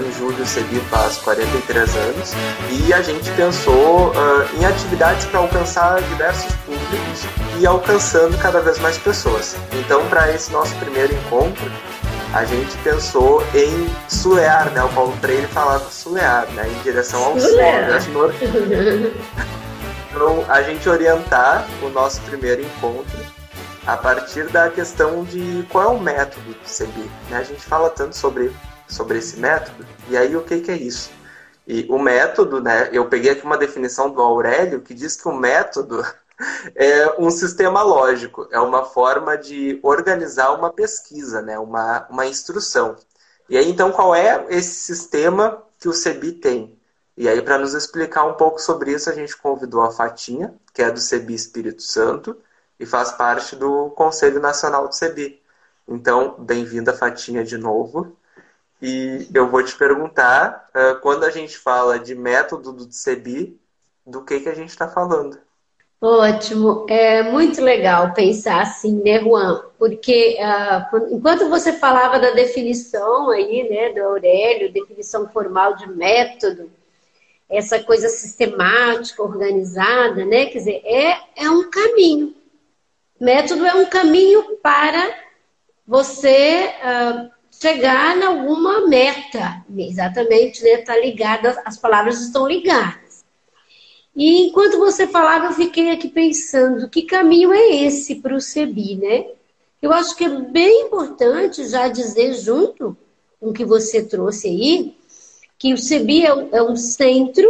agora em julho CEBI faz 43 anos e a gente pensou uh, em atividades para alcançar diversos públicos e alcançando cada vez mais pessoas. Então, para esse nosso primeiro encontro, a gente pensou em sulear, né? O Paulo Freire falava sulear, né? Em direção ao sol, né? Então, a gente orientar o nosso primeiro encontro a partir da questão de qual é o método do CB. Né? A gente fala tanto sobre, sobre esse método, e aí o que, que é isso? E o método, né? Eu peguei aqui uma definição do Aurélio que diz que o método é um sistema lógico, é uma forma de organizar uma pesquisa, né? uma, uma instrução. E aí, então, qual é esse sistema que o CEBI tem? E aí, para nos explicar um pouco sobre isso, a gente convidou a Fatinha, que é do CEBI Espírito Santo e faz parte do Conselho Nacional do CEBI. Então, bem-vinda, Fatinha, de novo. E eu vou te perguntar, uh, quando a gente fala de método do CEBI, do que, que a gente está falando? Ótimo, é muito legal pensar assim, né, Juan? Porque uh, enquanto você falava da definição aí, né, do Aurélio, definição formal de método, essa coisa sistemática, organizada, né? Quer dizer, é, é um caminho. Método é um caminho para você uh, chegar em alguma meta. Exatamente, né? Está ligada, as palavras estão ligadas. E enquanto você falava, eu fiquei aqui pensando que caminho é esse para o CEBI, né? Eu acho que é bem importante já dizer junto com o que você trouxe aí, que o CEBI é, é um centro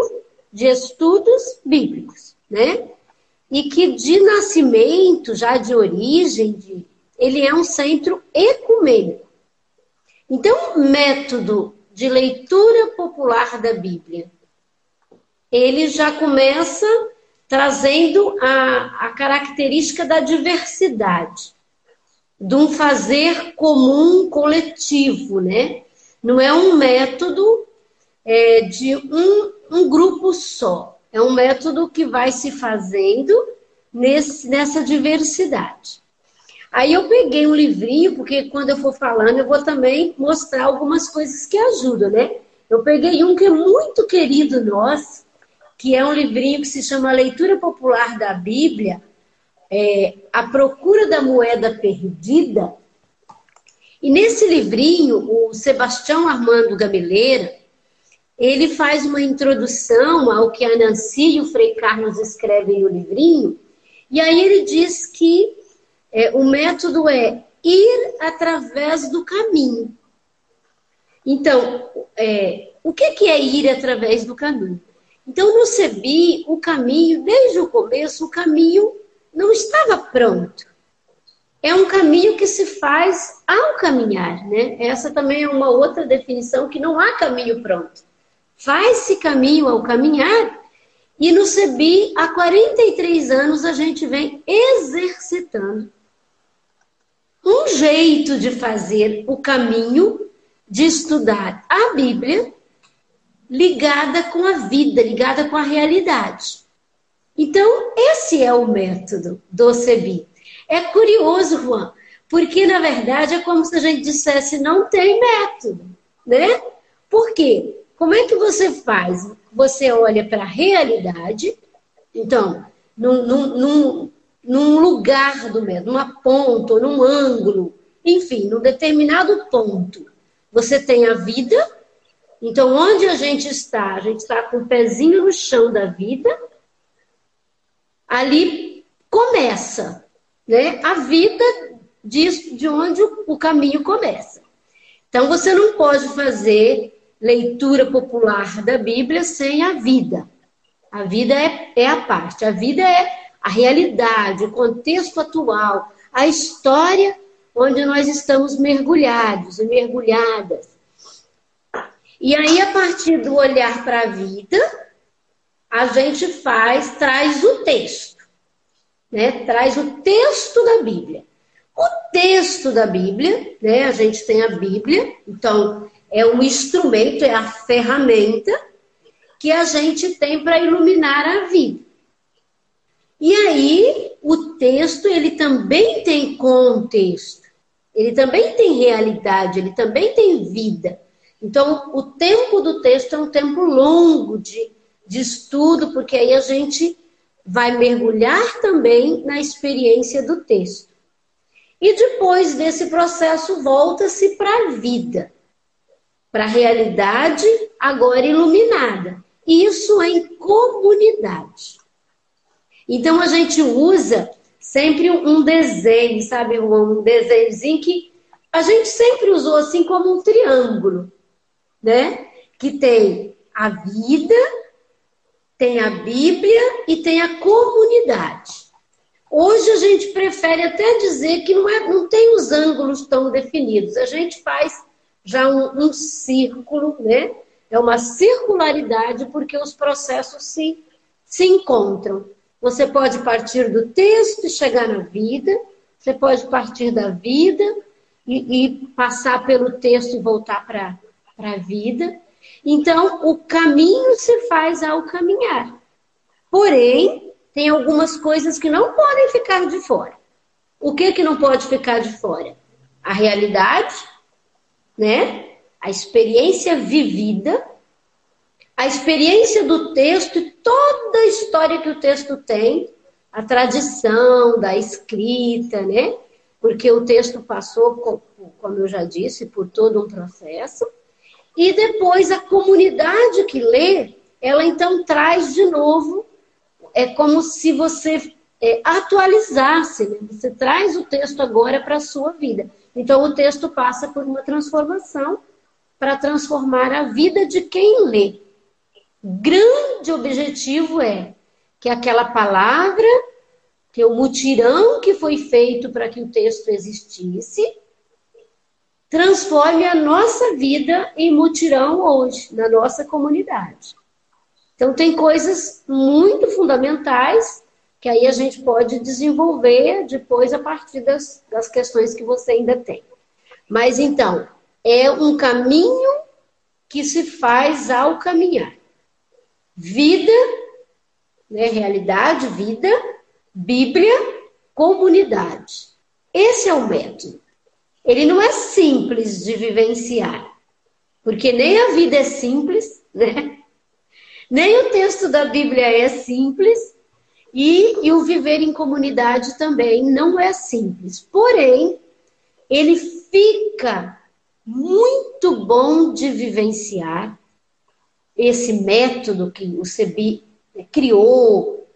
de estudos bíblicos, né? E que de nascimento, já de origem, ele é um centro ecumênico. Então, método de leitura popular da Bíblia ele já começa trazendo a, a característica da diversidade, de um fazer comum coletivo, né? Não é um método é, de um, um grupo só. É um método que vai se fazendo nesse, nessa diversidade. Aí eu peguei um livrinho, porque quando eu for falando, eu vou também mostrar algumas coisas que ajudam, né? Eu peguei um que é muito querido nosso, que é um livrinho que se chama Leitura Popular da Bíblia, é, A Procura da Moeda Perdida. E nesse livrinho, o Sebastião Armando Gameleira, ele faz uma introdução ao que a Nancy e o Frei Carlos escrevem no livrinho, e aí ele diz que é, o método é ir através do caminho. Então, é, o que é ir através do caminho? Então, no CEBI, o caminho, desde o começo, o caminho não estava pronto. É um caminho que se faz ao caminhar, né? Essa também é uma outra definição que não há caminho pronto. Faz-se caminho ao caminhar e no CEBI, há 43 anos, a gente vem exercitando um jeito de fazer o caminho de estudar a Bíblia ligada com a vida, ligada com a realidade. Então, esse é o método do CEBI. É curioso, Juan, porque na verdade é como se a gente dissesse não tem método, né? Por quê? Como é que você faz? Você olha para a realidade, então, num, num, num, num lugar do método, numa ponta, num ângulo, enfim, num determinado ponto, você tem a vida então, onde a gente está? A gente está com o pezinho no chão da vida, ali começa né, a vida de, de onde o caminho começa. Então, você não pode fazer leitura popular da Bíblia sem a vida. A vida é, é a parte, a vida é a realidade, o contexto atual, a história onde nós estamos mergulhados e mergulhadas. E aí, a partir do olhar para a vida, a gente faz, traz o texto, né? Traz o texto da Bíblia. O texto da Bíblia, né? A gente tem a Bíblia, então é um instrumento, é a ferramenta que a gente tem para iluminar a vida. E aí, o texto, ele também tem contexto, ele também tem realidade, ele também tem vida. Então, o tempo do texto é um tempo longo de, de estudo, porque aí a gente vai mergulhar também na experiência do texto. E depois desse processo, volta-se para a vida, para a realidade agora iluminada. Isso em comunidade. Então a gente usa sempre um desenho, sabe? Um desenhozinho que a gente sempre usou assim como um triângulo, né? Que tem a vida, tem a Bíblia e tem a comunidade. Hoje a gente prefere até dizer que não, é, não tem os ângulos tão definidos. A gente faz já um, um círculo, né? É uma circularidade porque os processos se, se encontram. Você pode partir do texto e chegar na vida, você pode partir da vida e, e passar pelo texto e voltar para a vida. Então, o caminho se faz ao caminhar. Porém, tem algumas coisas que não podem ficar de fora. O que que não pode ficar de fora? A realidade, né? A experiência vivida, a experiência do texto e toda a história que o texto tem, a tradição da escrita, né? Porque o texto passou, como eu já disse, por todo um processo. E depois a comunidade que lê, ela então traz de novo, é como se você é, atualizasse, né? você traz o texto agora para a sua vida. Então o texto passa por uma transformação para transformar a vida de quem lê. Grande objetivo é que aquela palavra, que o mutirão que foi feito para que o texto existisse, transforme a nossa vida em mutirão hoje, na nossa comunidade. Então, tem coisas muito fundamentais que aí a gente pode desenvolver depois a partir das, das questões que você ainda tem. Mas então, é um caminho que se faz ao caminhar. Vida, né, realidade, vida, Bíblia, comunidade. Esse é o método. Ele não é simples de vivenciar, porque nem a vida é simples, né? Nem o texto da Bíblia é simples, e, e o viver em comunidade também não é simples. Porém, ele fica muito bom de vivenciar esse método que o CEBI criou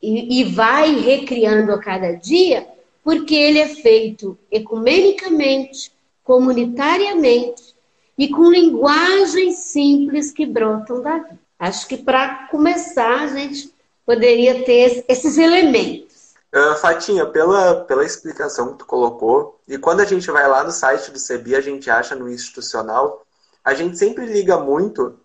e, e vai recriando a cada dia, porque ele é feito ecumenicamente, comunitariamente e com linguagens simples que brotam da vida. Acho que para começar a gente poderia ter esses elementos. Uh, Fatinha, pela, pela explicação que tu colocou, e quando a gente vai lá no site do CEBI, a gente acha no institucional, a gente sempre liga muito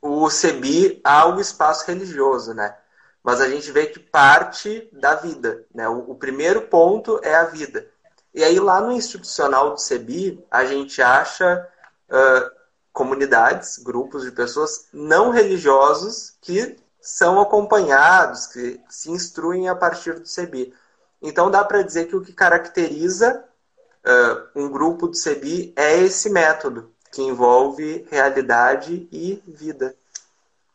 o CEBI ao espaço religioso, né? mas a gente vê que parte da vida. Né? O, o, primeiro ponto é a vida. E aí, lá no institucional do CEBI, a gente acha uh, comunidades, grupos de pessoas não religiosos que são acompanhados, que se instruem a partir do CEBI. Então, dá para dizer que o que caracteriza uh, um grupo do CEBI é esse método, que envolve realidade e vida.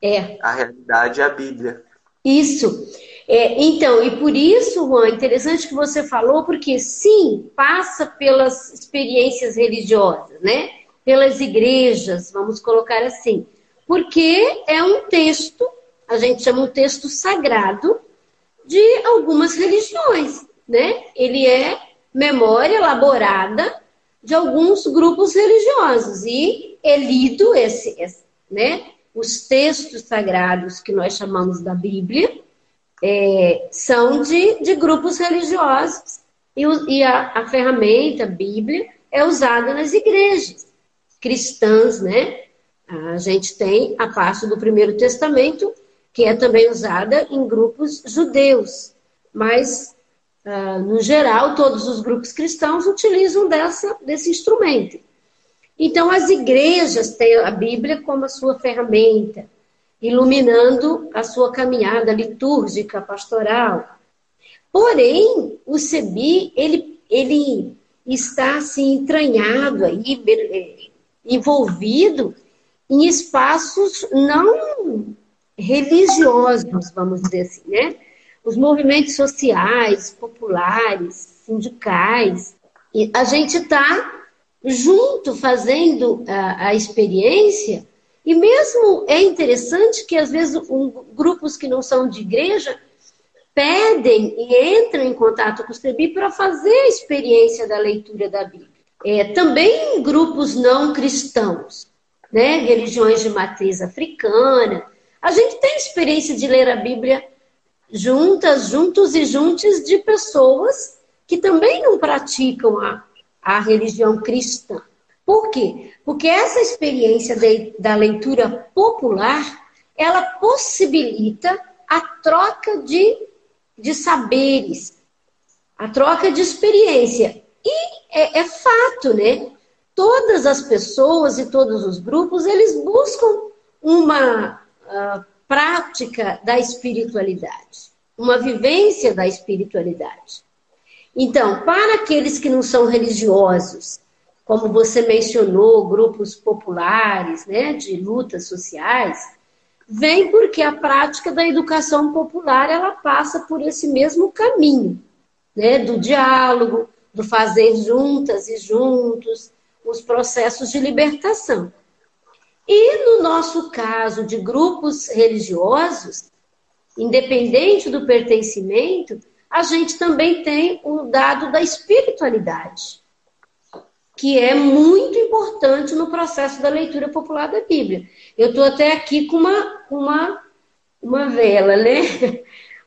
É. A realidade é a Bíblia. Isso. É, então, e por isso, Juan, interessante que você falou, porque sim, passa pelas experiências religiosas, né? Pelas igrejas, vamos colocar assim. Porque é um texto, a gente chama um texto sagrado de algumas religiões, né? Ele é memória elaborada de alguns grupos religiosos e é lido esse, esse né? os textos sagrados que nós chamamos da Bíblia é, são de, de grupos religiosos e, e a, a, ferramenta a Bíblia é usada nas igrejas cristãs, né? A gente tem a parte do Primeiro Testamento que é também usada em grupos judeus, mas uh, no geral todos os grupos cristãos utilizam dessa, desse instrumento. Então, as igrejas têm a Bíblia como a sua ferramenta, iluminando a sua caminhada litúrgica, pastoral. Porém, o CEBI, ele, ele está assim, entranhado aí, envolvido em espaços não religiosos, vamos dizer assim, né? Os movimentos sociais, populares, sindicais, e a gente está junto fazendo a, a, experiência, e mesmo é interessante que às vezes um, grupos que não são de igreja pedem e entram em contato com o CEBI para fazer a experiência da leitura da Bíblia. É, também grupos não cristãos, né, religiões de matriz africana. A gente tem experiência de ler a Bíblia juntas, juntos e juntos de pessoas que também não praticam a, a religião cristã. Por quê? Porque essa experiência de, da leitura popular, ela possibilita a troca de, de saberes, a troca de experiência. E é, é fato, né? Todas as pessoas e todos os grupos, eles buscam uma uh, prática da espiritualidade, uma vivência da espiritualidade. Então, para aqueles que não são religiosos, como você mencionou, grupos populares, né, de lutas sociais, vem porque a prática da educação popular ela passa por esse mesmo caminho, né, do diálogo, do fazer juntas e juntos, os processos de libertação. E no nosso caso de grupos religiosos, independente do pertencimento, a gente também tem o dado da espiritualidade, que é muito importante no processo da leitura popular da Bíblia. Eu estou até aqui com uma, uma, uma vela, né?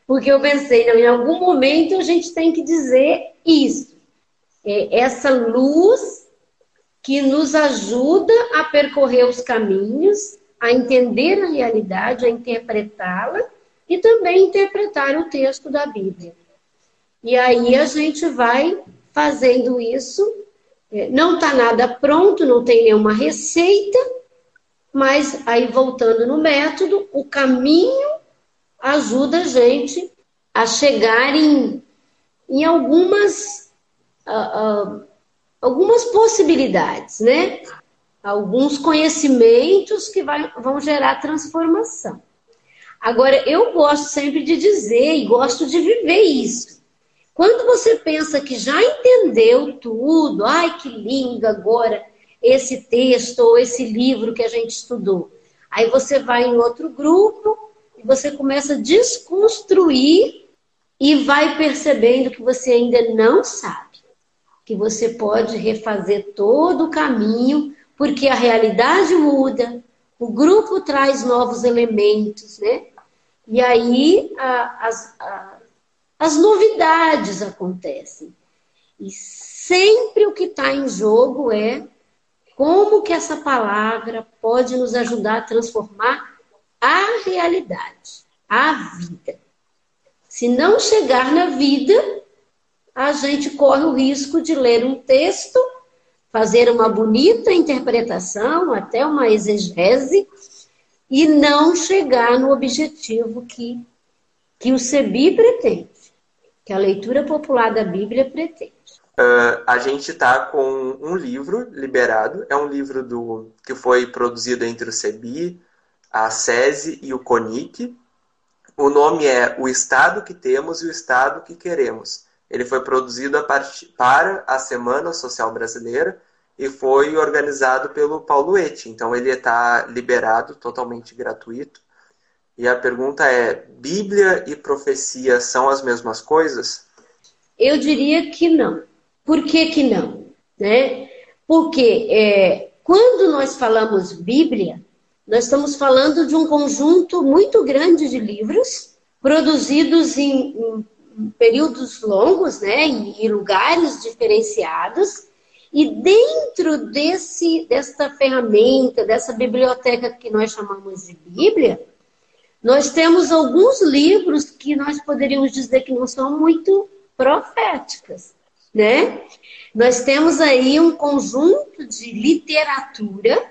Porque eu pensei, não, em algum momento a gente tem que dizer isso. É essa luz que nos ajuda a percorrer os caminhos, a entender a realidade, a interpretá-la e também interpretar o texto da Bíblia. E aí a gente vai fazendo isso. É, não está nada pronto, não tem nenhuma receita, mas aí voltando no método, o caminho ajuda a gente a chegar em, em algumas, uh, uh, algumas possibilidades, né? Alguns conhecimentos que vai, vão gerar transformação. Agora, eu gosto sempre de dizer e gosto de viver isso. Quando você pensa que já entendeu tudo, ai que lindo agora esse texto ou esse livro que a gente estudou. Aí você vai em outro grupo e você começa a desconstruir e vai percebendo que você ainda não sabe, que você pode refazer todo o caminho, porque a realidade muda, o grupo traz novos elementos, né? E aí a, as, a, as novidades acontecem. E sempre o que está em jogo é como que essa palavra pode nos ajudar a transformar a realidade, a vida. Se não chegar na vida, a gente corre o risco de ler um texto, fazer uma bonita interpretação, até uma exegese, e não chegar no objetivo que, que o CEBI pretende que a leitura popular da Bíblia pretende. Uh, a gente está com um livro liberado, é um livro do que foi produzido entre o CEBI, a SESI e o CONIC. O nome é O Estado que Temos e o Estado que Queremos. Ele foi produzido para a Semana Social Brasileira e foi organizado pelo Paulo Eti. Então ele está liberado, totalmente gratuito. E a pergunta é: Bíblia e profecia são as mesmas coisas? Eu diria que não. Por que, que não? Né? Porque é, quando nós falamos Bíblia, nós estamos falando de um conjunto muito grande de livros produzidos em, em períodos longos, né, em lugares diferenciados. E dentro desse, dessa ferramenta, dessa biblioteca que nós chamamos de Bíblia, nós temos alguns livros que nós poderíamos dizer que não são muito proféticas, né? Nós temos aí um conjunto de literatura,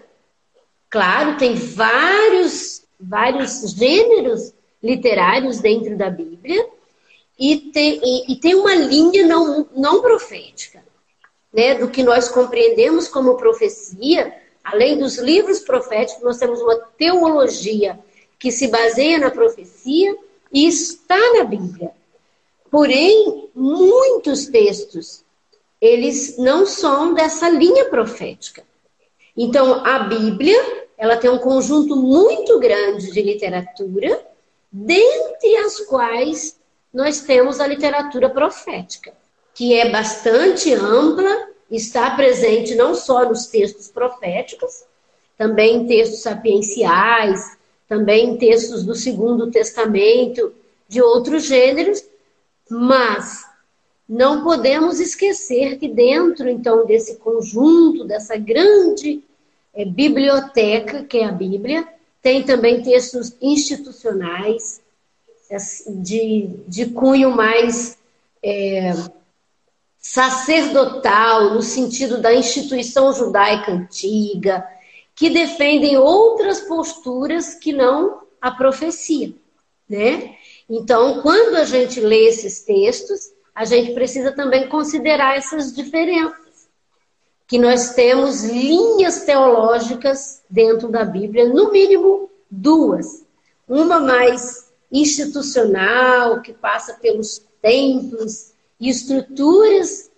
claro, tem vários, vários gêneros literários dentro da Bíblia, e tem, e, e tem uma linha não, não profética, né? Do que nós compreendemos como profecia, Além dos livros proféticos, nós temos uma teologia que se baseia na profecia e está na Bíblia. Porém, muitos textos, eles não são dessa linha profética. Então, a Bíblia, ela tem um conjunto muito grande de literatura, dentre as quais nós temos a literatura profética, que é bastante ampla, está presente não só nos textos proféticos, também em textos sapienciais, também em textos do Segundo Testamento, de outros gêneros, mas não podemos esquecer que dentro, então, desse conjunto, dessa grande é, biblioteca, que é a Bíblia, tem também textos institucionais, de, de cunho mais é, sacerdotal, no sentido da instituição judaica antiga, que defendem outras posturas que não a profecia, né? Então, quando a gente lê esses textos, a gente precisa também considerar essas diferenças. Que nós temos linhas teológicas dentro da Bíblia, no mínimo duas. Uma mais institucional, que passa pelos templos e estruturas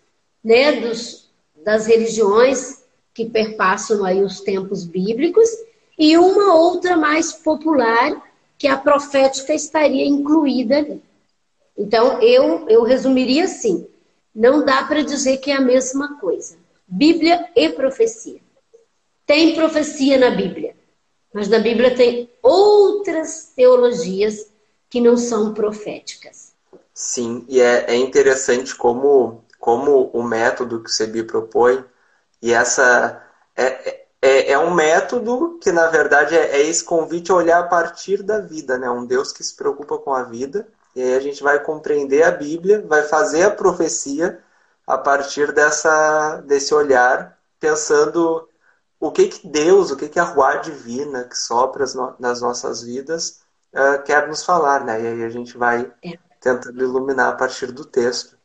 né, dos, das religiões que perpassam aí os tempos bíblicos, e uma outra mais popular, que a profética estaria incluída ali. Então, eu, eu resumiria assim: não dá para dizer que é a mesma coisa. Bíblia e profecia. Tem profecia na Bíblia, mas na Bíblia tem outras teologias que não são proféticas. Sim, e é, é interessante como, como o método que o Sebi propõe, e essa é, é é, um método que, na verdade, é, é, esse convite a olhar a partir da vida, né? Um Deus que se preocupa com a vida. E aí a gente vai compreender a Bíblia, vai fazer a profecia a partir dessa, desse olhar, pensando o que, que Deus, o que, que a rua divina que sopra nas nossas vidas uh, quer nos falar, né? E aí a gente vai é. tentando iluminar a partir do texto.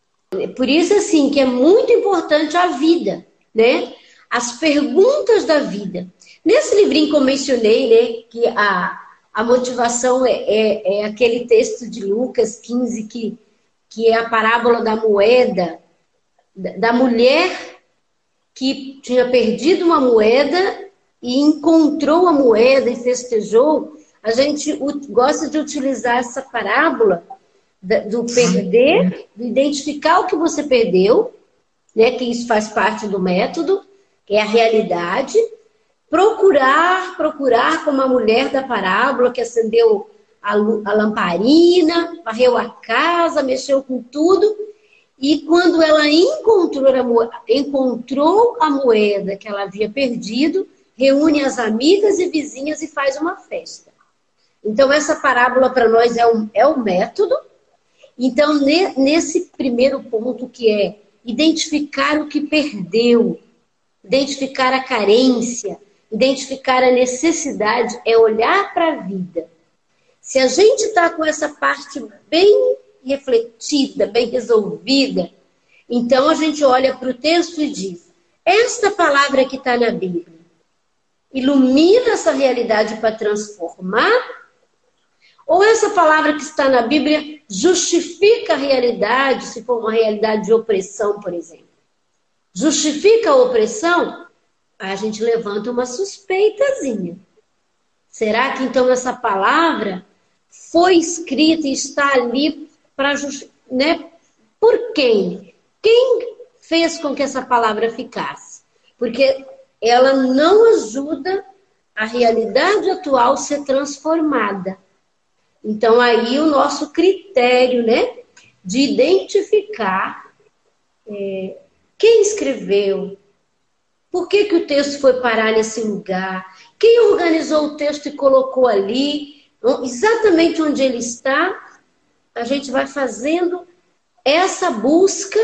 Por isso, assim, que é muito importante a vida, né? as perguntas da vida. Nesse livrinho que eu mencionei, né, que a, a motivação é, é, é, aquele texto de Lucas 15, que, que é a parábola da moeda, da mulher que tinha perdido uma moeda e encontrou a moeda e festejou. A gente gosta de utilizar essa parábola do perder, do identificar o que você perdeu, né, que isso faz parte do método, é a realidade. Procurar, procurar como a mulher da parábola que acendeu a, a lamparina, varreu a casa, mexeu com tudo. E quando ela encontrou a, encontrou a moeda que ela havia perdido, reúne as amigas e vizinhas e faz uma festa. Então, essa parábola para nós é um, é um método. Então, ne, nesse primeiro ponto, que é identificar o que perdeu, identificar a carência, identificar a necessidade, é olhar para a vida. Se a gente está com essa parte bem refletida, bem resolvida, então a gente olha para o texto e diz: esta palavra que está na Bíblia ilumina essa realidade para transformar? Ou essa palavra que está na Bíblia justifica a realidade, se for uma realidade de opressão, por exemplo? justifica a opressão, a gente levanta uma suspeitazinha. Será que então essa palavra foi escrita e está ali para né? Por quem? Quem fez com que essa palavra ficasse? Porque ela não ajuda a realidade atual ser transformada. Então aí o nosso critério, né, de identificar é, quem escreveu? Por que, que o texto foi parar nesse lugar? Quem organizou o texto e colocou ali? Exatamente onde ele está, a gente vai fazendo essa busca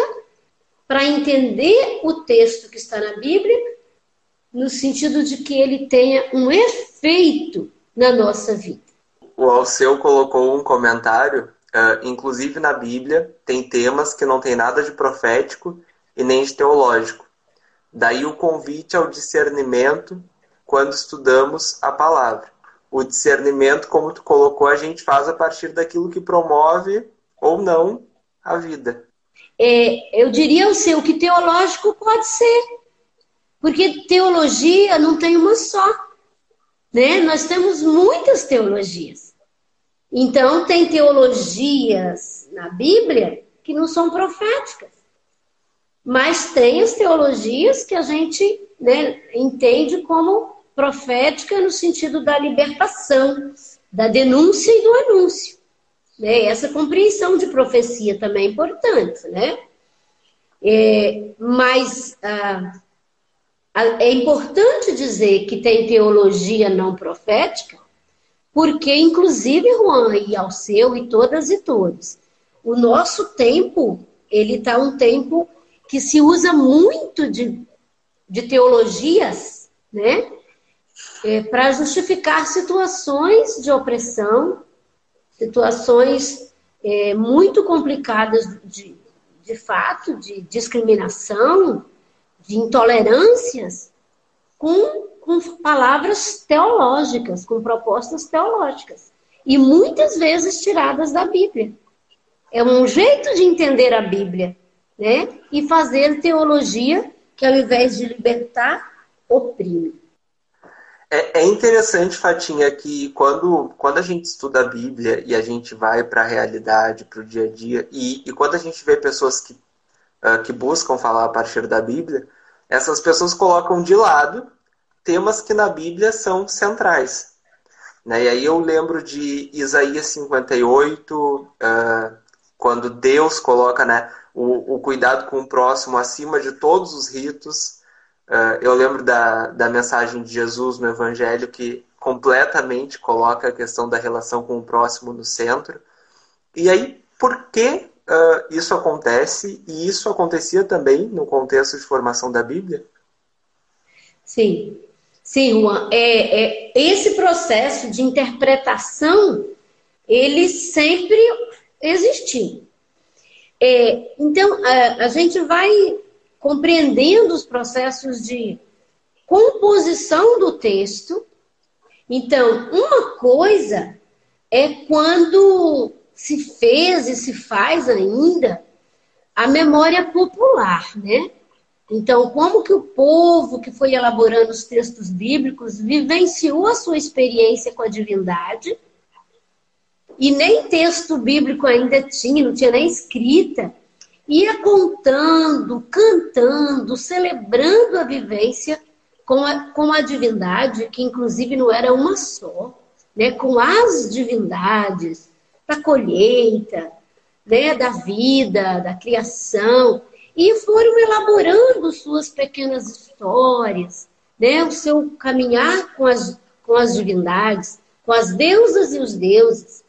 para entender o texto que está na Bíblia, no sentido de que ele tenha um efeito na nossa vida. O Alceu colocou um comentário, uh, inclusive na Bíblia, tem temas que não tem nada de profético e nem de teológico. Daí o convite ao discernimento quando estudamos a palavra. O discernimento, como tu colocou, a gente faz a partir daquilo que promove ou não a vida. É, eu diria o seu que teológico pode ser, porque teologia não tem uma só, né? Nós temos muitas teologias. Então tem teologias na Bíblia que não são proféticas, mas tem as teologias que a gente né, entende como profética no sentido da libertação, da denúncia e do anúncio. Né? Essa compreensão de profecia também é importante, né? É, mas ah, é importante dizer que tem teologia não profética, porque, inclusive, Juan e ao seu e todas e todos, o nosso tempo, ele está um tempo que se usa muito de, de teologias, né? É, para justificar situações de opressão, situações é, muito complicadas de, de fato, de discriminação, de intolerâncias, com, com palavras teológicas, com propostas teológicas. E muitas vezes tiradas da Bíblia. É um jeito de entender a Bíblia, né? E fazer teologia que, ao invés de libertar, oprime. É, é, interessante, Fatinha, que quando, quando a gente estuda a Bíblia e a gente vai para a realidade, para o dia a dia, e, e quando a gente vê pessoas que, uh, que buscam falar a partir da Bíblia, essas pessoas colocam de lado temas que na Bíblia são centrais. Né? E aí eu lembro de Isaías 58, uh, quando Deus coloca né, o, o cuidado com o próximo acima de todos os ritos, Uh, eu lembro da, da mensagem de Jesus no Evangelho que completamente coloca a questão da relação com o próximo no centro. E aí, por que uh, isso acontece? E isso acontecia também no contexto de formação da Bíblia? Sim, sim, Juan. É, é, esse processo de interpretação, ele sempre existiu. É, então, a, a gente vai compreendendo os processos de composição do texto. Então, uma coisa é quando se fez e se faz ainda a memória popular, né? Então, como que o povo que foi elaborando os textos bíblicos vivenciou a sua experiência com a divindade, e nem texto bíblico ainda tinha, não tinha nem escrita, ia contando, cantando, celebrando a vivência com a, com a divindade, que inclusive não era uma só, né? com as divindades da colheita, né? da vida, da criação, e foram elaborando suas pequenas histórias, né? o seu caminhar com as, com as divindades, com as deusas e os deuses,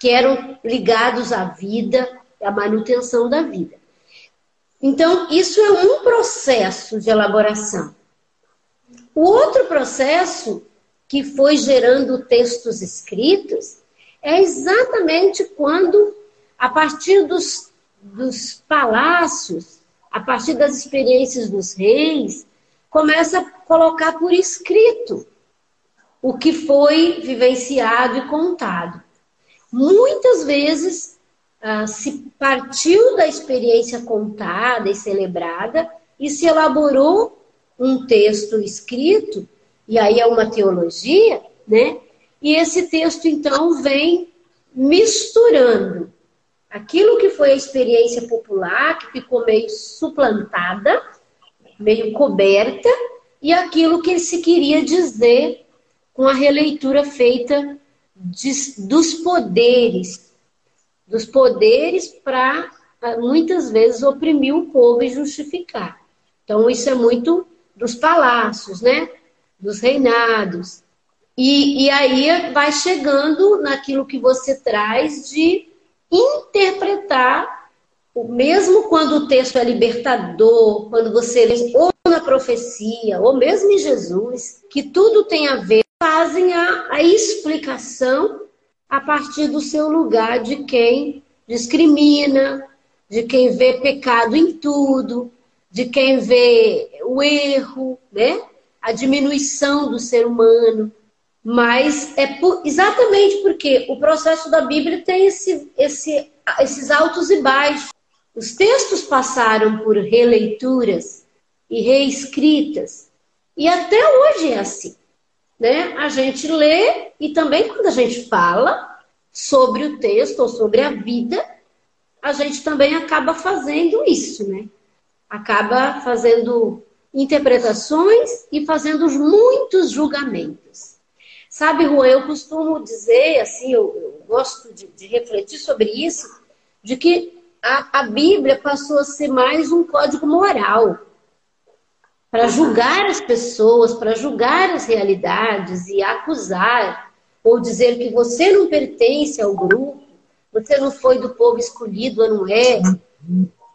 que eram ligados à vida a manutenção da vida. Então, isso é um processo de elaboração. O outro processo que foi gerando textos escritos é exatamente quando, a partir dos, dos palácios, a partir das experiências dos reis, começa a colocar por escrito o que foi vivenciado e contado. Muitas vezes ah, se partiu da experiência contada e celebrada e se elaborou um texto escrito, e aí é uma teologia, né? E esse texto, então, vem misturando aquilo que foi a experiência popular, que ficou meio suplantada, meio coberta, e aquilo que se queria dizer com a releitura feita de, dos poderes dos poderes para ah, muitas vezes oprimir o povo e justificar. Então isso é muito dos palácios, né? Dos reinados. E, e aí vai chegando naquilo que você traz de interpretar, mesmo quando o texto é libertador, quando você lê ou na profecia, ou mesmo em Jesus, que tudo tem a ver, fazem a, a explicação a partir do seu lugar de quem discrimina, de quem vê pecado em tudo, de quem vê o erro, né? a diminuição do ser humano, mas é por, exatamente porque o processo da Bíblia tem esse, esse, esses altos e baixos. Os textos passaram por releituras e reescritas, e até hoje é assim. Né? A gente lê e também quando a gente fala sobre o texto ou sobre a vida, a gente também acaba fazendo isso, né? Acaba fazendo interpretações e fazendo muitos julgamentos. Sabe, Juan, eu costumo dizer, assim, eu, eu gosto de, de, refletir sobre isso, de que a, a Bíblia passou a ser mais um código moral para julgar as pessoas, para julgar as realidades e acusar ou dizer que você não pertence ao grupo, você não foi do povo escolhido ou não é.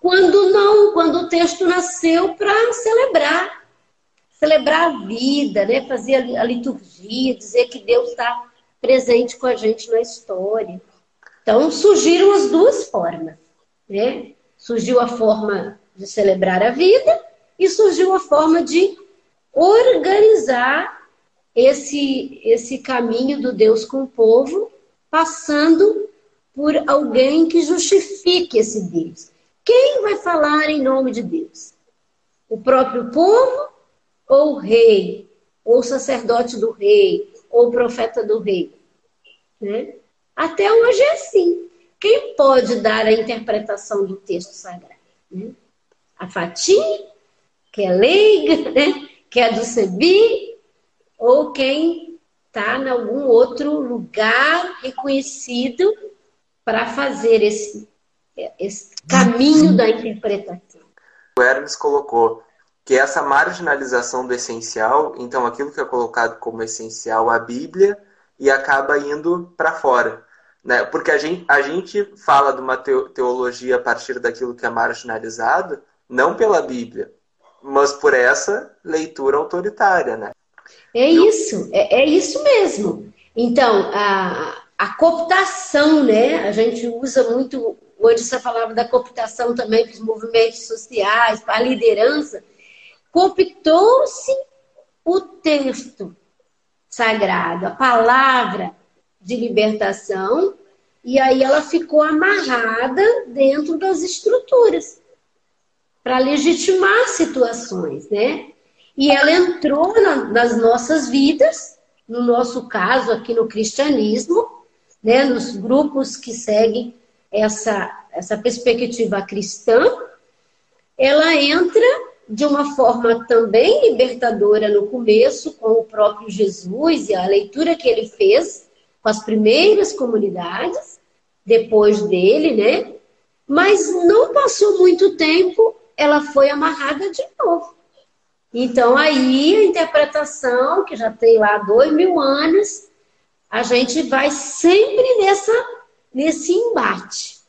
Quando não, quando o texto nasceu para celebrar, celebrar a vida, né? fazer a liturgia, dizer que Deus está presente com a gente na história. Então surgiram as duas formas. Né? Surgiu a forma de celebrar a vida e surgiu a forma de organizar esse, esse caminho do Deus com o povo, passando por alguém que justifique esse Deus. Quem vai falar em nome de Deus? O próprio povo ou o rei? Ou o sacerdote do rei? Ou o profeta do rei? Né? Até hoje é assim. Quem pode dar a interpretação do texto sagrado? Né? A Fatim, que é leiga, né? que é do Sebi, ou quem está em algum outro lugar reconhecido para fazer esse, esse caminho da interpretação. O Hermes colocou que essa marginalização do essencial, então aquilo que é colocado como essencial a Bíblia e acaba indo para fora. Né? Porque a gente, a gente fala de uma teologia a partir daquilo que é marginalizado, não pela Bíblia, mas por essa leitura autoritária. Né? É isso, é, é isso mesmo. Então, a, a cooptação, né? A gente usa muito, hoje essa palavra da cooptação também para os movimentos sociais, para a liderança. Cooptou-se o texto sagrado, a palavra de libertação, e aí ela ficou amarrada dentro das estruturas para legitimar situações, né? E ela entrou na, nas nossas vidas, no nosso caso aqui no cristianismo, né, nos grupos que seguem essa, essa perspectiva cristã, ela entra de uma forma também libertadora no começo, com o próprio Jesus e a leitura que ele fez com as primeiras comunidades, depois dele, né? Mas não passou muito tempo, ela foi amarrada de novo. Então, aí a interpretação, que já tem lá dois mil anos, a gente vai sempre nessa, nesse embate.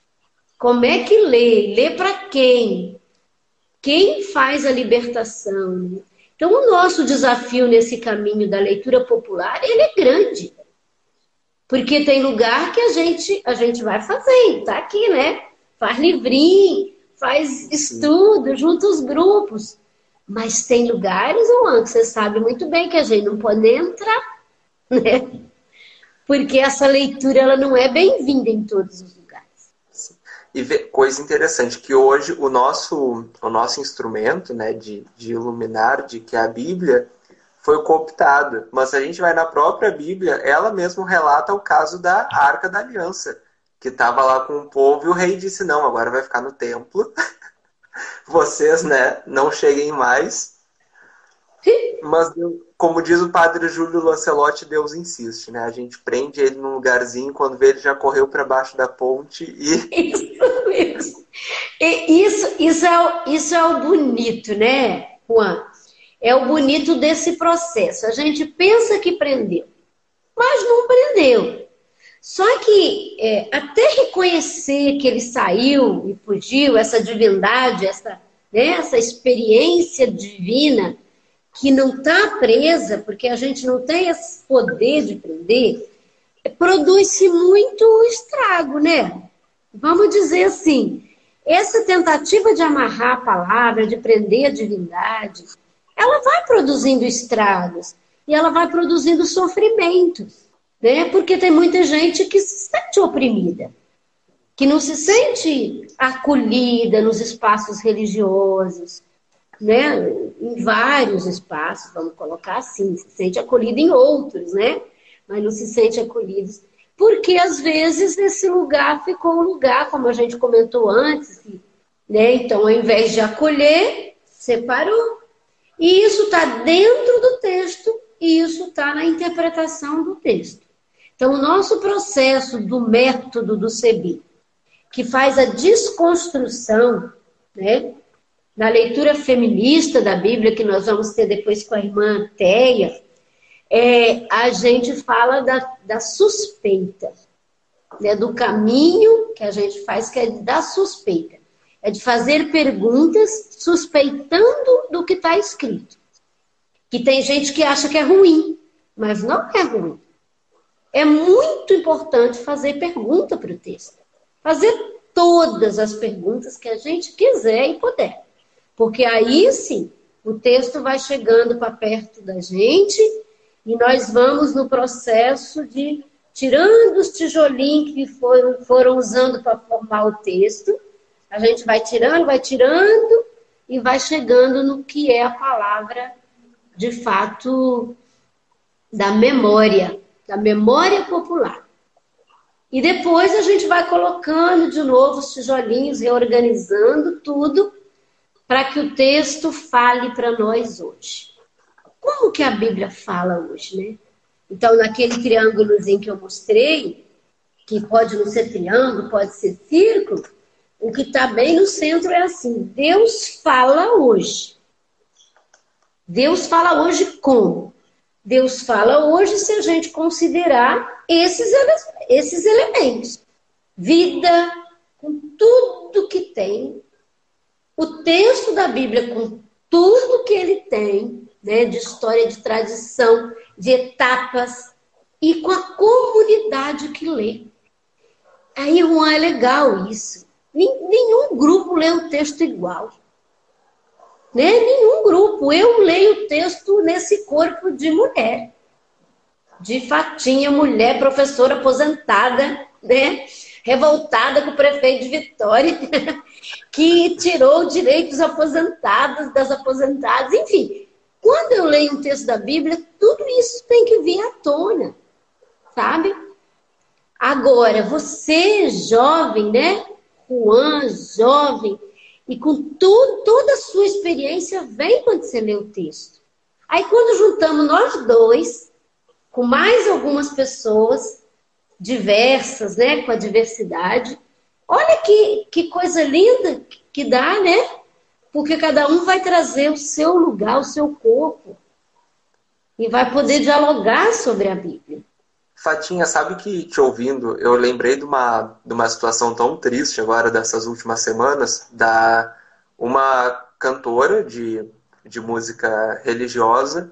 Como é que lê? Lê para quem? Quem faz a libertação? Então, o nosso desafio nesse caminho da leitura popular, ele é grande. Porque tem lugar que a gente, a gente vai fazendo, tá aqui, né? Faz livrinho, faz estudo, junta os grupos. Mas tem lugares, Juan, que você sabe muito bem que a gente não pode entrar, né? porque essa leitura ela não é bem-vinda em todos os. E coisa interessante, que hoje o nosso, o nosso instrumento né, de, de iluminar, de que a Bíblia foi cooptado. Mas a gente vai na própria Bíblia, ela mesma relata o caso da Arca da Aliança, que estava lá com o povo e o rei disse, não, agora vai ficar no templo. Vocês, né, não cheguem mais. Mas, como diz o padre Júlio Lancelotti, Deus insiste, né? A gente prende ele num lugarzinho, quando vê ele já correu para baixo da ponte e. Isso mesmo. E isso, isso, é, o, isso é o bonito, né, Juan? É o bonito desse processo. A gente pensa que prendeu, mas não prendeu. Só que é, até reconhecer que ele saiu e fugiu, essa divindade, essa, né, essa experiência divina que não está presa, porque a gente não tem esse poder de prender, produz-se muito estrago, né? Vamos dizer assim, essa tentativa de amarrar a palavra, de prender a divindade, ela vai produzindo estragos e ela vai produzindo sofrimentos, né? Porque tem muita gente que se sente oprimida, que não se sente acolhida nos espaços religiosos, né? Em vários espaços, vamos colocar assim, se sente acolhida em outros, né? Mas não se sente acolhida porque às vezes esse lugar ficou um lugar, como a gente comentou antes, né? Então, ao invés de acolher, separou. E isso está dentro do texto e isso está na interpretação do texto. Então, o nosso processo do método do CEBI, que faz a desconstrução, né? Na leitura feminista da Bíblia, que nós vamos ter depois com a irmã Teia, é, a gente fala da, da suspeita, né, do caminho que a gente faz, que é da suspeita. É de fazer perguntas suspeitando do que está escrito. Que tem gente que acha que é ruim, mas não é ruim. É muito importante fazer pergunta para o texto. Fazer todas as perguntas que a gente quiser e puder. Porque aí sim, o texto vai chegando para perto da gente e nós vamos no processo de tirando os tijolinhos que foram, foram usando para formar o texto. A gente vai tirando, vai tirando e vai chegando no que é a palavra de fato da memória, da memória popular. E depois a gente vai colocando de novo os tijolinhos, reorganizando tudo para que o texto fale para nós hoje como que a Bíblia fala hoje, né? Então, naquele triângulozinho que eu mostrei, que pode não ser triângulo, pode ser círculo, o que está bem no centro é assim: Deus fala hoje. Deus fala hoje como? Deus fala hoje se a gente considerar esses, esses elementos. Vida, com tudo que tem. O texto da Bíblia, com tudo que ele tem né, de história, de tradição, de etapas, e com a comunidade que lê. Aí, Juan, é legal isso. Nenhum grupo lê o texto igual. Né? Nenhum grupo. Eu leio o texto nesse corpo de mulher. De fatinha, mulher, professora aposentada, né? Revoltada com o prefeito de Vitória, que tirou direitos aposentados das aposentadas, enfim. Quando eu leio um texto da Bíblia, tudo isso tem que vir à tona, sabe? Agora, você jovem, né? Juan, jovem, e com tudo, toda a sua experiência vem quando você lê o texto. Aí quando juntamos nós dois, com mais algumas pessoas diversas, né? Com a diversidade, olha que, que coisa linda que dá, né? porque cada um vai trazer o seu lugar, o seu corpo, e vai poder dialogar sobre a Bíblia. Fatinha, sabe que te ouvindo, eu lembrei de uma, de uma situação tão triste agora dessas últimas semanas, da uma cantora de, de música religiosa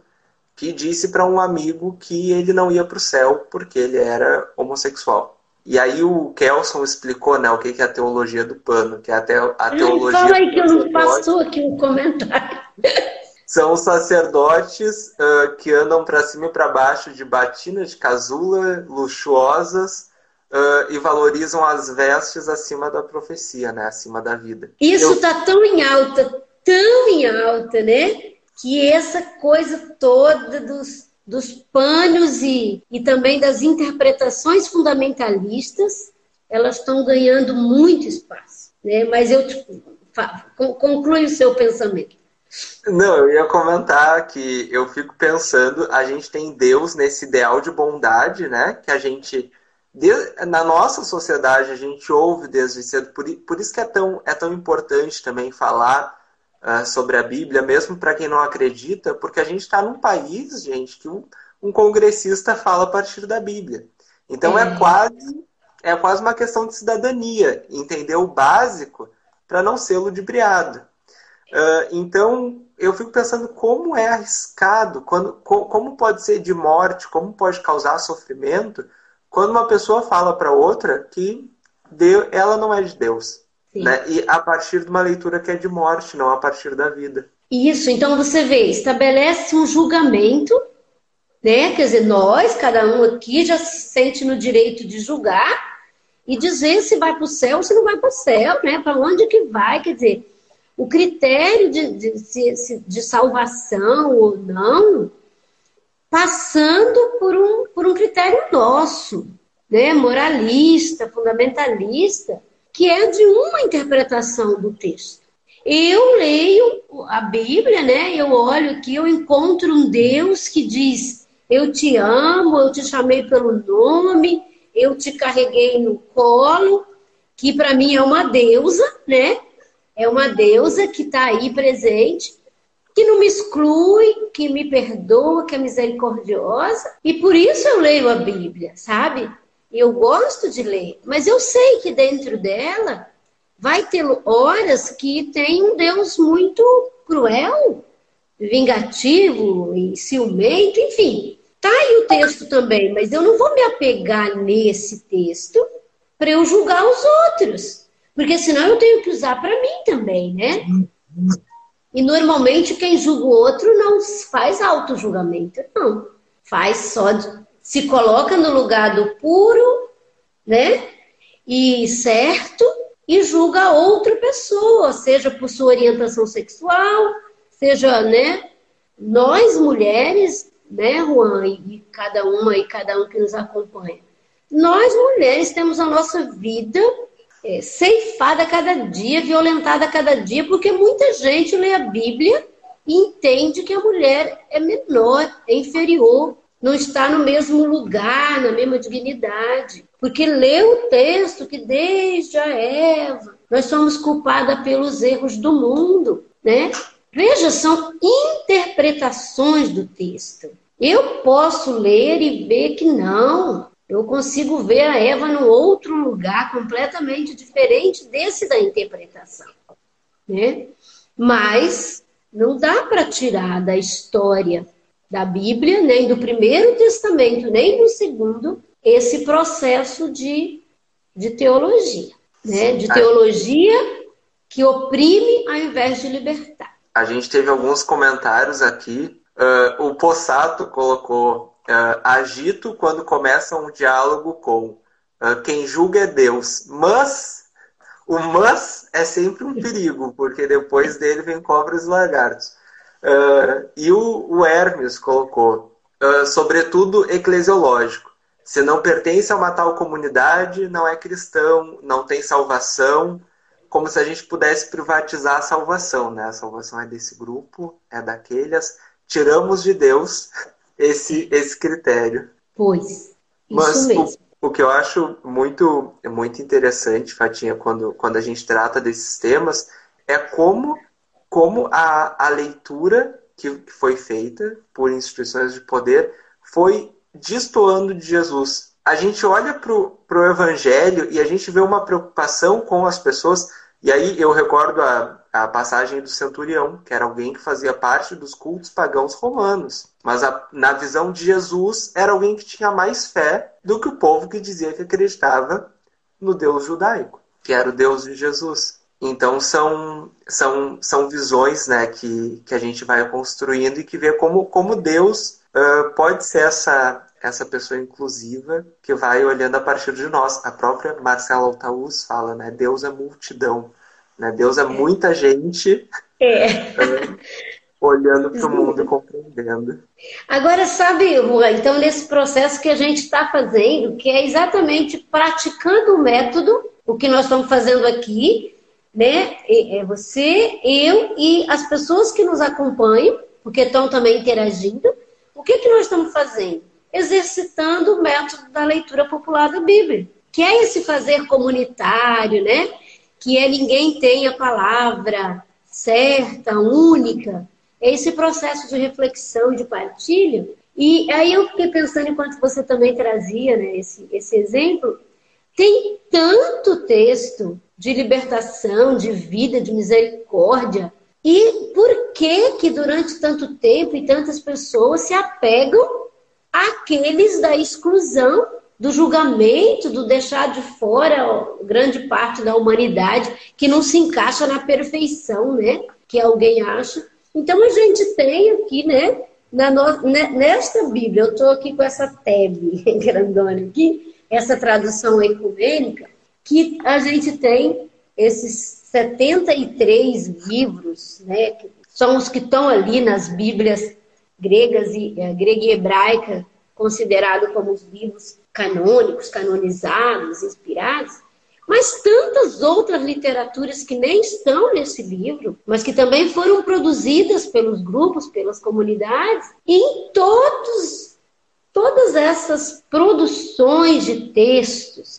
que disse para um amigo que ele não ia para o céu porque ele era homossexual. E aí o Kelson explicou né, o que é a teologia do pano, que é a, te, a teologia. Fala aí que eu não passou aqui o um comentário. São sacerdotes uh, que andam para cima e para baixo de batina de casula, luxuosas, uh, e valorizam as vestes acima da profecia, né? acima da vida. Isso está eu... tão em alta, tão em alta, né? Que essa coisa toda dos dos panos e, e também das interpretações fundamentalistas, elas estão ganhando muito espaço. Né? Mas eu conclui o seu pensamento. Não, eu ia comentar que eu fico pensando, a gente tem Deus nesse ideal de bondade, né? Que a gente na nossa sociedade a gente ouve desde cedo, por, por isso que é tão, é tão importante também falar uh, sobre a Bíblia, mesmo para quem não acredita, porque a gente está num país, gente, que um, um, congressista fala a partir da Bíblia. Então é. é quase é quase uma questão de cidadania, entender o básico para não ser ludibriado. Uh, então eu fico pensando como é arriscado, quando, como pode ser de morte, como pode causar sofrimento, quando uma pessoa fala para outra que Deus, ela não é de Deus. Né? E a partir de uma leitura que é de morte, não a partir da vida. Isso, então você vê, estabelece um julgamento, né? Quer dizer, nós, cada um aqui, já se sente no direito de julgar e dizer se vai para o céu ou se não vai para o céu, né? Para onde que vai, quer dizer, o critério de, de, de salvação ou não, passando por um, por um critério nosso, né? moralista, fundamentalista, que é de uma interpretação do texto. Eu leio a Bíblia, né? Eu olho aqui, eu encontro um Deus que diz: Eu te amo, eu te chamei pelo nome, eu te carreguei no colo, que para mim é uma deusa, né? É uma deusa que está aí presente, que não me exclui, que me perdoa, que é misericordiosa. E por isso eu leio a Bíblia, sabe? Eu gosto de ler, mas eu sei que dentro dela vai ter horas que tem um Deus muito cruel, vingativo e ciumento, enfim. Tá aí o texto também, mas eu não vou me apegar nesse texto para eu julgar os outros. Porque senão eu tenho que usar para mim também, né? E normalmente quem julga o outro não faz auto-julgamento, não. Faz só, se coloca no lugar do puro, né? E certo, e julga outra pessoa, seja por sua orientação sexual, seja, né? Nós mulheres, né, Juan, e cada uma e cada um que nos acompanha, nós mulheres temos a nossa vida é, ceifada a cada dia, violentada a cada dia, porque muita gente lê a Bíblia e entende que a mulher é menor, é inferior, não está no mesmo lugar, na mesma dignidade. Porque lê o texto que desde a Eva nós somos culpadas pelos erros do mundo, né? Veja, são interpretações do texto. Eu posso ler e ver que não, eu consigo ver a Eva num outro lugar completamente diferente desse da interpretação, né? Mas não dá para tirar da história da Bíblia, nem do Primeiro Testamento, nem do Segundo, esse processo de, de teologia, né? De teologia que oprime ao invés de libertar. A gente teve alguns comentários aqui. Uh, o Possato colocou uh, agito quando começa um diálogo com uh, quem julga é Deus. Mas o mas é sempre um perigo, porque depois dele vem cobras e lagartos. Uh, e o, o, Hermes colocou, sobretudo eclesiológico. Se não pertence a uma tal comunidade, não é cristão, não tem salvação, como se a gente pudesse privatizar a salvação, né? A salvação é desse grupo, é daqueles. Tiramos de Deus esse, esse critério. Pois, Mas o, o, que eu acho muito, muito interessante, Fatinha, quando, quando a gente trata desses temas, é como, como a, a leitura que foi feita por instituições de poder foi destoando de Jesus. A gente olha para o Evangelho e a gente vê uma preocupação com as pessoas. E aí eu recordo a, a passagem do centurião, que era alguém que fazia parte dos cultos pagãos romanos. Mas a, na visão de Jesus, era alguém que tinha mais fé do que o povo que dizia que acreditava no Deus judaico, que era o Deus de Jesus. Então são, são, são visões né, que, que a gente vai construindo e que vê como, como Deus uh, pode ser essa, essa pessoa inclusiva que vai olhando a partir de nós. A própria Marcela Altaúz fala, né? Deus é multidão. Né? Deus é muita gente é. olhando para o mundo e compreendendo. Agora, sabe, Rua, então nesse processo que a gente está fazendo, que é exatamente praticando o método, o que nós estamos fazendo aqui, né? É você, eu e as pessoas que nos acompanham, porque estão também interagindo. O que, que nós estamos fazendo? Exercitando o método da leitura popular da Bíblia, que é esse fazer comunitário, né? que é ninguém tem a palavra certa, única. É esse processo de reflexão, de partilha. E aí eu fiquei pensando, enquanto você também trazia né, esse, esse exemplo, tem tanto texto de libertação, de vida, de misericórdia. E por que que durante tanto tempo e tantas pessoas se apegam àqueles da exclusão do julgamento, do deixar de fora grande parte da humanidade que não se encaixa na perfeição, né? Que alguém acha. Então a gente tem aqui, né, na no, nesta Bíblia, eu estou aqui com essa tab grandona aqui, essa tradução ecumênica, que a gente tem esses 73 livros, né, que são os que estão ali nas Bíblias gregas e é, grega e hebraica, considerados como os livros canônicos, canonizados, inspirados, mas tantas outras literaturas que nem estão nesse livro, mas que também foram produzidas pelos grupos, pelas comunidades, e em todos, todas essas produções de textos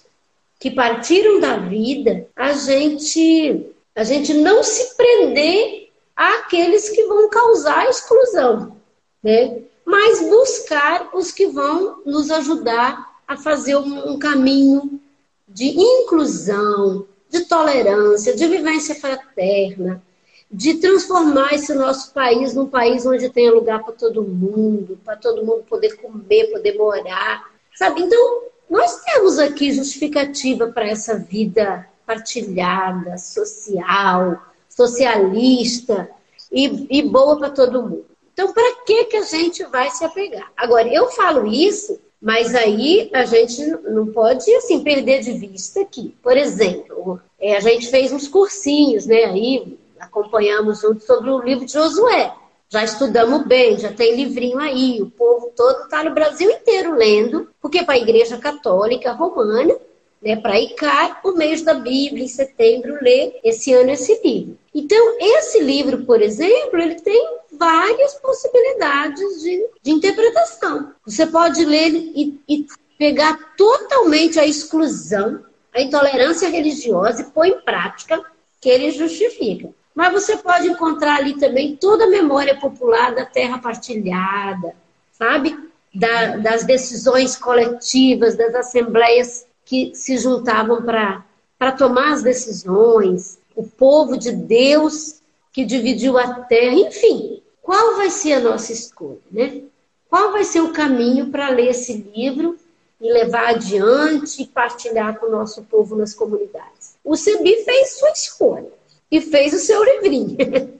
que partiram da vida, a gente, a gente não se prender àqueles que vão causar exclusão, né? mas buscar os que vão nos ajudar a fazer um, um caminho de inclusão, de tolerância, de vivência fraterna, de transformar esse nosso país num país onde tenha lugar para todo mundo, para todo mundo poder comer, poder morar, sabe? Então, nós temos aqui justificativa para essa vida partilhada, social, socialista e, e boa para todo mundo. Então, para que, que a gente vai se apegar? Agora, eu falo isso mas aí a gente não pode assim perder de vista que, por exemplo, é, a gente fez uns cursinhos, né? Aí acompanhamos junto sobre o livro de Josué. Já estudamos bem, já tem livrinho aí, o povo todo está no Brasil inteiro lendo, porque para a Igreja Católica Romana, né, para ICAR, o mês da Bíblia, em setembro, lê esse ano esse livro. Então, esse livro, por exemplo, ele tem várias possibilidades de, de interpretação. Você pode ler e, e pegar totalmente a exclusão, a intolerância religiosa e pôr em prática que ele justifica. Mas você pode encontrar ali também toda a memória popular da terra partilhada, sabe? Da, das decisões coletivas, das assembleias que se juntavam para tomar as decisões, o povo de Deus que dividiu a terra, enfim, qual vai ser a nossa escolha, né? Qual vai ser o caminho para ler esse livro e levar adiante e partilhar com o nosso povo nas comunidades? O Sebi fez sua escolha e fez o seu livrinho,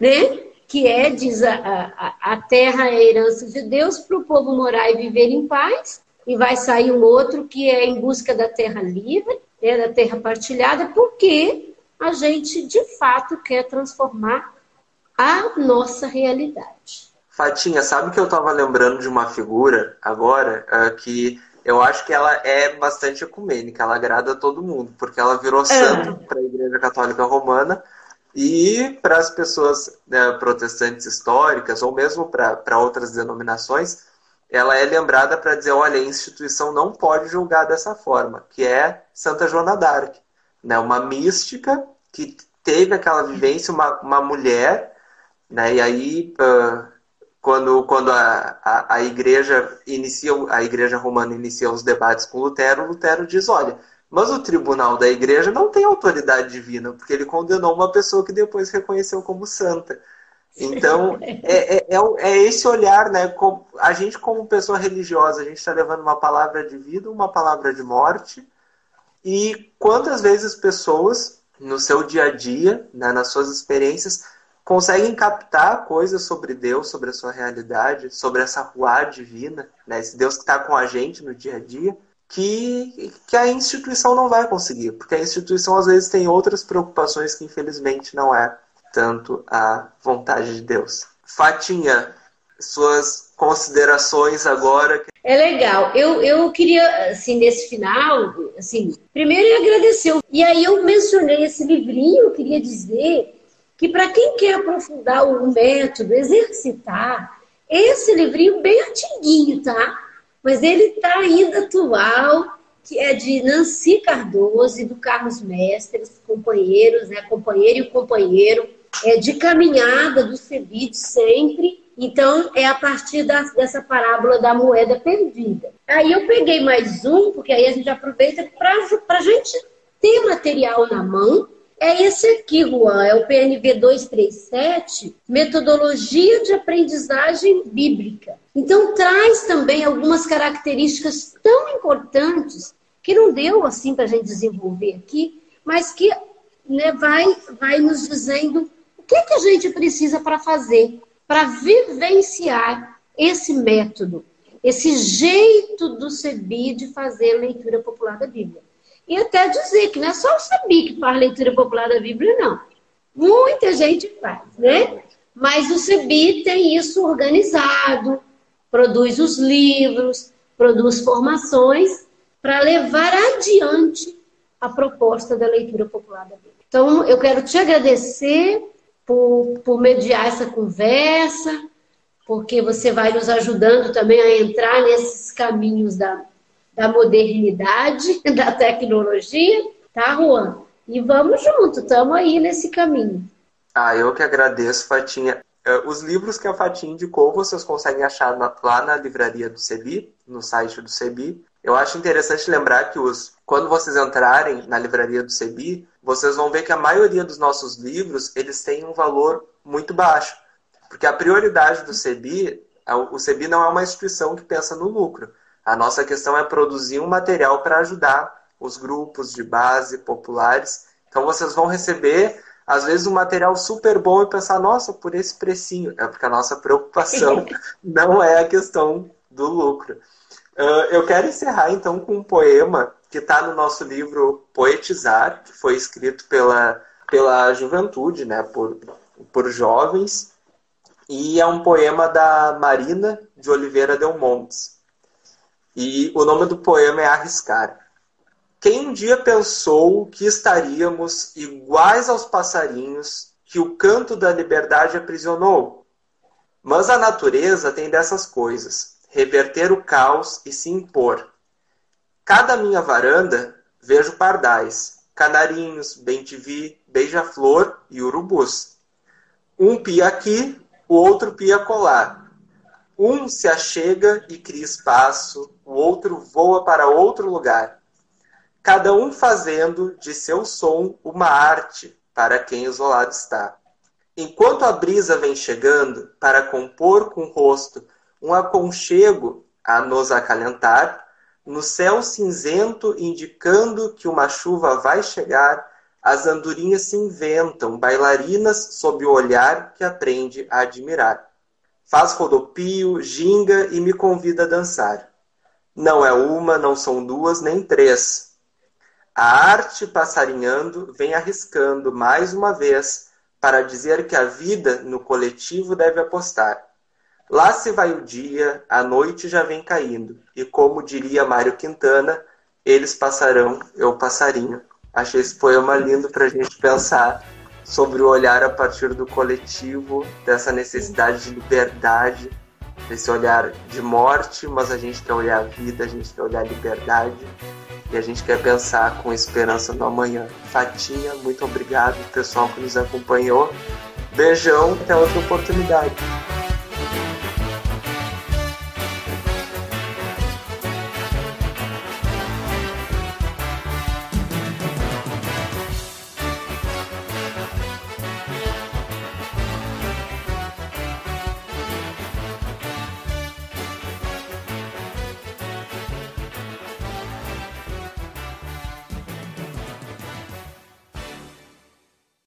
né? Que é, diz, a, a, a terra é a herança de Deus para o povo morar e viver em paz. E vai sair um outro que é em busca da terra livre, né, da terra partilhada, porque a gente de fato quer transformar a nossa realidade. Fatinha, sabe que eu estava lembrando de uma figura agora uh, que eu acho que ela é bastante ecumênica, ela agrada a todo mundo, porque ela virou é. santo para a Igreja Católica Romana e para as pessoas né, protestantes históricas, ou mesmo para outras denominações, ela é lembrada para dizer: olha, a instituição não pode julgar dessa forma, que é Santa Joana d'Arc, né, uma mística que teve aquela vivência, uma, uma mulher né? E aí, uh, quando, quando a, a, a, igreja inicia, a igreja romana inicia os debates com Lutero, Lutero diz, olha, mas o tribunal da igreja não tem autoridade divina, porque ele condenou uma pessoa que depois reconheceu como santa. Então, é, é, é, é, esse olhar, né? A gente, como pessoa religiosa, a gente está levando uma palavra de vida, uma palavra de morte. E quantas vezes pessoas, no seu dia a dia, né, nas suas experiências, conseguem captar coisas sobre Deus, sobre a sua realidade, sobre essa rua divina, né? esse Deus que está com a gente no dia a dia, que, que a instituição não vai conseguir, porque a instituição às vezes tem outras preocupações que infelizmente não é tanto a vontade de Deus. Fatinha, suas considerações agora. É legal. Eu, eu queria, assim, nesse final, assim, primeiro agradecer. E aí eu mencionei esse livrinho, eu queria dizer que para quem quer aprofundar o método, exercitar, esse livrinho bem antiguinho, tá? Mas ele está ainda atual, que é de Nancy Cardoso e do Carlos Mestres, companheiros, né? Companheiro e companheiro, é de caminhada do Cebit sempre. Então, é a partir da, dessa parábola da moeda perdida. Aí eu peguei mais um, porque aí a gente aproveita para a gente ter material na mão é esse aqui, Juan, é o PNV 237, Metodologia de Aprendizagem Bíblica. Então, traz também algumas características tão importantes que não deu assim para a gente desenvolver aqui, mas que né, vai, vai nos dizendo o que, que a gente precisa para fazer, para vivenciar esse método, esse jeito do CEBI de fazer leitura popular da Bíblia. E até dizer que não é só o CEBI que faz leitura popular da Bíblia, não. Muita gente faz, né? Mas o CEBI tem isso organizado, produz os livros, produz formações para levar adiante a proposta da leitura popular da Bíblia. Então, eu quero te agradecer por, por mediar essa conversa, porque você vai nos ajudando também a entrar nesses caminhos da, da modernidade, da tecnologia, tá, Juan? E vamos junto, estamos aí nesse caminho. Ah, eu que agradeço, Fatinha. Eh, os livros que a Fatinha indicou, vocês conseguem achar lá na livraria do Sebi, no site do Sebi. Eu acho interessante lembrar que os, quando vocês entrarem na livraria do Sebi, vocês vão ver que a maioria dos nossos livros eles têm um valor muito baixo. Porque a prioridade do Sebi, o Sebi não é uma instituição que pensa no lucro. A nossa questão é produzir um material para ajudar os grupos de base populares. Então vocês vão receber, às vezes, um material super bom e pensar, nossa, por esse precinho. É porque a nossa preocupação não é a questão do lucro. Uh, eu quero encerrar então com um poema que está no nosso livro Poetizar, que foi escrito pela, pela juventude, né, por, por jovens, e é um poema da Marina de Oliveira Del Montes. E o nome do poema é Arriscar. Quem um dia pensou que estaríamos iguais aos passarinhos que o canto da liberdade aprisionou? Mas a natureza tem dessas coisas reverter o caos e se impor. Cada minha varanda vejo pardais, canarinhos, bem-te-vi, beija-flor e urubus. Um pia aqui, o outro pia colar. Um se achega e cria espaço, o outro voa para outro lugar. Cada um fazendo de seu som uma arte para quem isolado está. Enquanto a brisa vem chegando para compor com o rosto um aconchego a nos acalentar, no céu cinzento indicando que uma chuva vai chegar, as andorinhas se inventam, bailarinas sob o olhar que aprende a admirar. Faz rodopio, ginga e me convida a dançar. Não é uma, não são duas, nem três. A arte passarinhando vem arriscando mais uma vez para dizer que a vida no coletivo deve apostar. Lá se vai o dia, a noite já vem caindo, e como diria Mário Quintana, eles passarão, eu passarinho. Achei esse poema lindo para a gente pensar sobre o olhar a partir do coletivo, dessa necessidade de liberdade, desse olhar de morte, mas a gente quer olhar a vida, a gente quer olhar a liberdade e a gente quer pensar com esperança no amanhã. Fatinha, muito obrigado, pessoal que nos acompanhou. Beijão, até outra oportunidade.